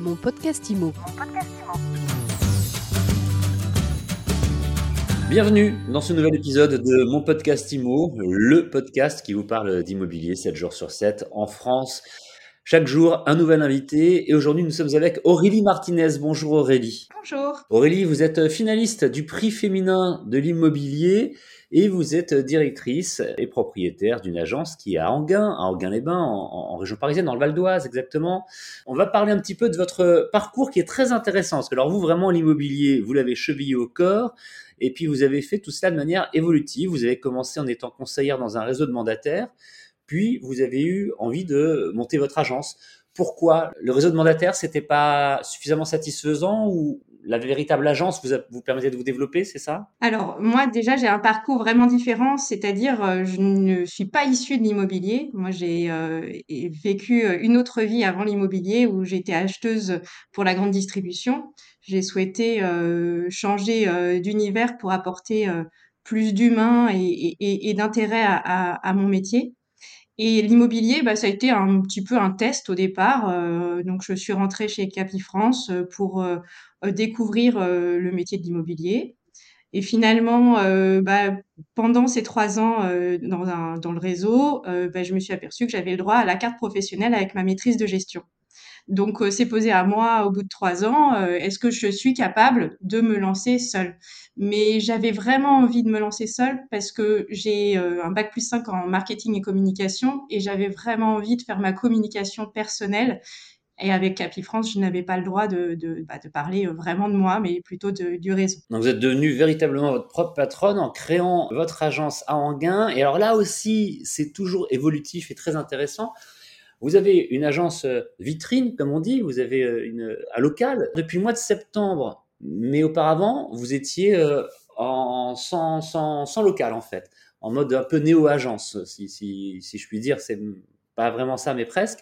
Mon podcast IMO. Bienvenue dans ce nouvel épisode de Mon podcast IMO, le podcast qui vous parle d'immobilier 7 jours sur 7 en France. Chaque jour, un nouvel invité. Et aujourd'hui, nous sommes avec Aurélie Martinez. Bonjour Aurélie. Bonjour. Aurélie, vous êtes finaliste du prix féminin de l'immobilier et vous êtes directrice et propriétaire d'une agence qui est à Anguin, à Anguin-les-Bains, en, région parisienne, dans le Val d'Oise exactement. On va parler un petit peu de votre parcours qui est très intéressant. Parce que alors vous, vraiment, l'immobilier, vous l'avez chevillé au corps. Et puis vous avez fait tout cela de manière évolutive. Vous avez commencé en étant conseillère dans un réseau de mandataires. Puis vous avez eu envie de monter votre agence. Pourquoi Le réseau de mandataires, c'était pas suffisamment satisfaisant ou la véritable agence vous, vous permettait de vous développer, c'est ça? Alors, moi, déjà, j'ai un parcours vraiment différent, c'est-à-dire, euh, je ne suis pas issue de l'immobilier. Moi, j'ai euh, vécu euh, une autre vie avant l'immobilier où j'étais acheteuse pour la grande distribution. J'ai souhaité changer d'univers pour apporter plus d'humain et, d'intérêt à, mon métier. Et l'immobilier, bah, ça a été un petit peu un test au départ. Euh, donc, je suis rentrée chez Capifrance euh, pour euh, découvrir le métier de l'immobilier. Et finalement, bah, pendant ces trois ans dans, le réseau, bah, je me suis aperçue que j'avais le droit à la carte professionnelle avec ma maîtrise de gestion. Donc, c'est posé à moi au bout de trois ans, est-ce que je suis capable de me lancer seule? Mais j'avais vraiment envie de me lancer seule parce que j'ai euh, un bac plus 5 en marketing et communication et j'avais vraiment envie de faire ma communication personnelle. Et avec Capifrance, je n'avais pas le droit de, bah, parler euh, vraiment de moi, mais plutôt de, du réseau. Donc vous êtes devenue véritablement votre propre patronne en créant votre agence à Anguin. Et alors là aussi, c'est toujours évolutif et très intéressant. Vous avez une agence euh, vitrine, comme on dit, vous avez une, un local. Depuis le mois de septembre, mais auparavant, vous étiez euh, en, sans, sans, sans, local, en fait, en mode un peu néo-agence, si, si, si je puis dire. C'est pas vraiment ça, mais presque.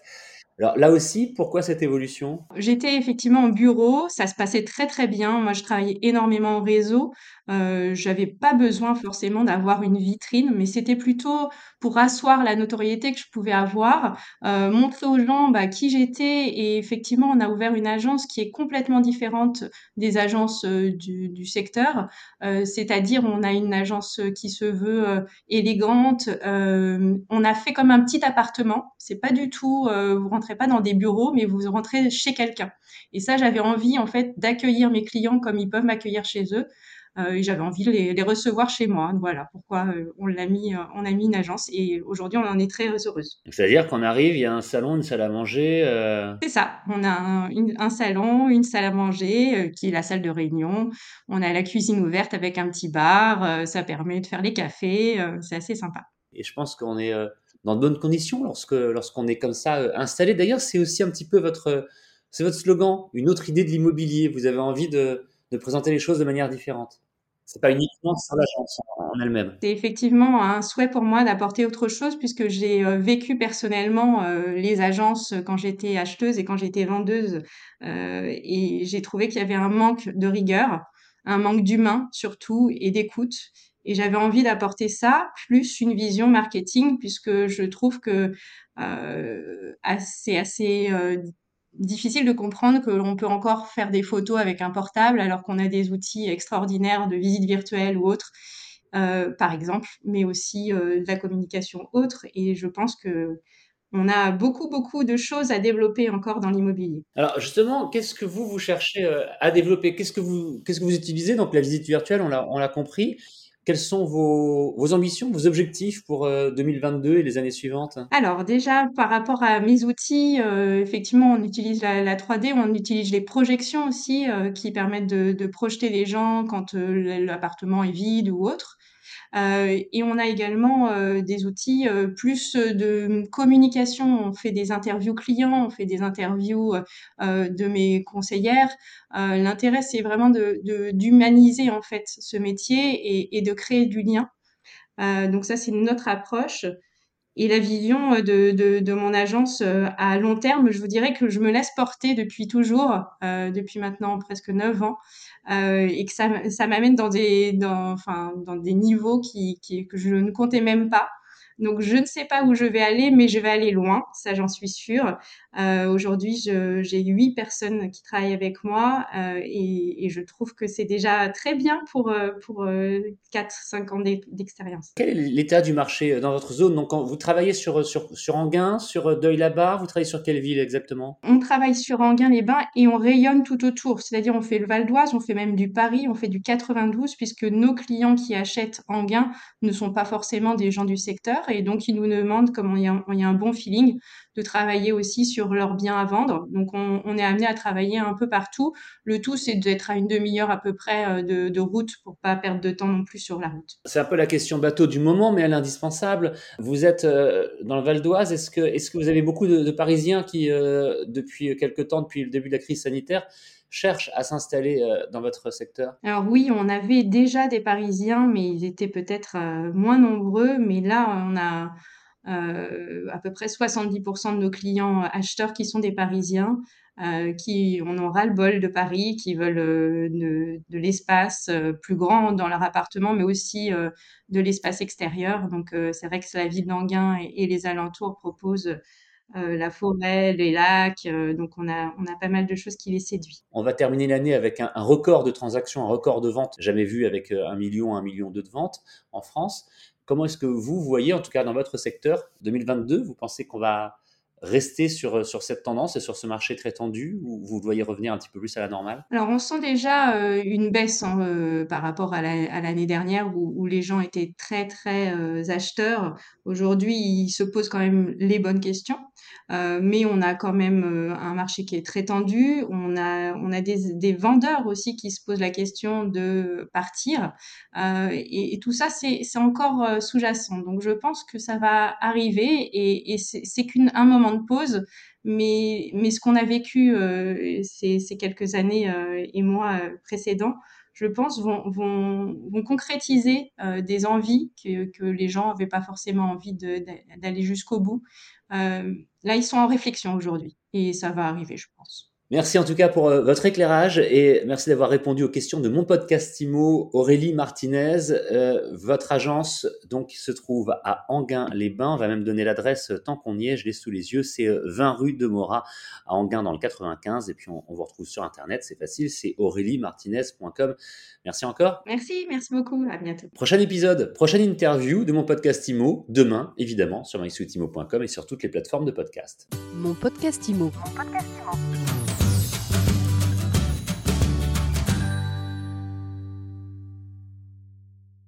Alors là aussi, pourquoi cette évolution? J'étais effectivement au bureau, ça se passait très très bien. Moi, je travaillais énormément au réseau. Euh, j'avais pas besoin forcément d'avoir une vitrine, mais c'était plutôt pour asseoir la notoriété que je pouvais avoir, euh, montrer aux gens bah, qui j'étais. Et effectivement, on a ouvert une agence qui est complètement différente des agences euh, du, du, secteur. Euh, c'est-à-dire, on a une agence qui se veut élégante. on a fait comme un petit appartement. C'est pas du tout, vous rentrez pas dans des bureaux, mais vous rentrez chez quelqu'un. Et ça, j'avais envie en fait d'accueillir mes clients comme ils peuvent m'accueillir chez eux. Euh, et j'avais envie de les, recevoir chez moi. Voilà pourquoi euh, on l'a mis, euh, on a mis une agence et aujourd'hui on en est très heureuse. C'est-à-dire qu'on arrive, il y a un salon, une salle à manger. C'est ça. On a un, un, salon, une salle à manger qui est la salle de réunion. On a la cuisine ouverte avec un petit bar. ça permet de faire les cafés. c'est assez sympa. Et je pense qu'on est dans de bonnes conditions lorsque lorsqu'on est comme ça installé. D'ailleurs, c'est aussi un petit peu votre c'est votre slogan, une autre idée de l'immobilier. Vous avez envie de, de présenter les choses de manière différente c'est pas uniquement sur l'agence en elle-même. C'est effectivement un souhait pour moi d'apporter autre chose puisque j'ai euh, vécu personnellement euh, les agences quand j'étais acheteuse et quand j'étais vendeuse euh, et j'ai trouvé qu'il y avait un manque de rigueur, un manque d'humain surtout et d'écoute. Et j'avais envie d'apporter ça, plus une vision marketing, puisque je trouve que euh, c'est assez difficile de comprendre que l'on peut encore faire des photos avec un portable alors qu'on a des outils extraordinaires de visite virtuelle ou autre, euh, par exemple, mais aussi euh, de la communication autre. Et je pense que on a beaucoup, beaucoup de choses à développer encore dans l'immobilier. Alors justement, qu'est-ce que vous, vous cherchez euh, à développer? Qu'est-ce que vous, que vous utilisez? Donc la visite virtuelle, on l'a, on l'a compris. Quelles sont vos, vos, ambitions, vos objectifs pour 2022 euh, et les années suivantes? Alors déjà, par rapport à mes outils, euh, effectivement, on utilise la, la, 3D, on utilise les projections aussi euh, qui permettent de, projeter les gens quand l'appartement est vide ou autre. Euh, et on a également euh, des outils euh, plus de communication. On fait des interviews clients, on fait des interviews de mes conseillères. L'intérêt, c'est vraiment de, d'humaniser en fait ce métier et de créer du lien. donc ça, c'est notre approche. Et la vision de, de, de, mon agence à long terme, je vous dirais que je me laisse porter depuis toujours, euh, depuis maintenant presque neuf ans, euh, et que ça, ça m'amène dans des, dans, enfin, dans des niveaux qui, qui, que je ne comptais même pas. Donc, je ne sais pas où je vais aller, mais je vais aller loin, ça j'en suis sûre. Euh, Aujourd'hui, j'ai huit personnes qui travaillent avec moi euh, et, et, je trouve que c'est déjà très bien pour, euh, pour euh, 4-5 ans d'expérience. Quel est l'état du marché dans votre zone? Donc, vous travaillez sur, sur, sur Anguin, sur Deuil-la-Barre, vous travaillez sur quelle ville exactement? On travaille sur Anguin-les-Bains et on rayonne tout autour. C'est-à-dire, on fait le Val d'Oise, on fait même du Paris, on fait du 92, puisque nos clients qui achètent Anguin ne sont pas forcément des gens du secteur et donc ils nous demandent, comme il y a, un bon feeling, de travailler aussi sur leurs biens à vendre. Donc, on, est amené à travailler un peu partout. Le tout, c'est d'être à une demi-heure à peu près de, de route pour pas perdre de temps non plus sur la route. C'est un peu la question bateau du moment, mais elle est indispensable. Vous êtes euh, dans le Val d'Oise. Est-ce que, vous avez beaucoup de, de Parisiens qui, euh, depuis quelques temps, depuis le début de la crise sanitaire, cherchent à s'installer euh, dans votre secteur? Alors oui, on avait déjà des Parisiens, mais ils étaient peut-être euh, moins nombreux. Mais là, on a euh, à peu près 70% de nos clients acheteurs qui sont des Parisiens. Euh, qui en ont ras-le-bol de Paris, qui veulent de, l'espace plus grand dans leur appartement, mais aussi de l'espace extérieur. Donc c'est vrai que la ville d'Anguin et, les alentours proposent la forêt, les lacs. donc on a, on a pas mal de choses qui les séduisent. On va terminer l'année avec un, un, record de transactions, un record de ventes jamais vu avec un million, un million deux de ventes en France. Comment est-ce que vous voyez, en tout cas dans votre secteur, 2022, vous pensez qu'on va rester sur, sur cette tendance et sur ce marché très tendu ou vous voyez revenir un petit peu plus à la normale? Alors, on sent déjà euh, une baisse hein, euh, par rapport à l'année la, dernière où, où, les gens étaient très, très euh, acheteurs. Aujourd'hui, ils se posent quand même les bonnes questions. Euh, mais on a quand même euh, un marché qui est très tendu. On a, on a des, des vendeurs aussi qui se posent la question de partir. Euh, et, tout ça, c'est encore sous-jacent. Donc, je pense que ça va arriver et, et c'est qu'un moment de pause. Mais, mais ce qu'on a vécu ces, ces, quelques années et mois précédents, je pense, vont, vont, concrétiser euh, des envies que, que les gens n'avaient pas forcément envie d'aller jusqu'au bout. Euh, là, ils sont en réflexion aujourd'hui et ça va arriver, je pense. Merci en tout cas pour euh, votre éclairage et merci d'avoir répondu aux questions de mon podcast IMO, Aurélie Martinez. Euh, votre agence donc se trouve à Anguin-les-Bains. On va même donner l'adresse tant qu'on y est. Je l'ai sous les yeux. C'est 20 rue de Morat à Anguin dans le 95. Et puis on, on vous retrouve sur Internet. C'est facile. C'est aurélie-martinez.com. Merci encore. Merci, merci beaucoup. À bientôt. Prochain épisode, prochaine interview de mon podcast IMO demain, évidemment, sur mysuitimo.com et sur toutes les plateformes de podcast. Mon podcast IMO. Mon podcast IMO.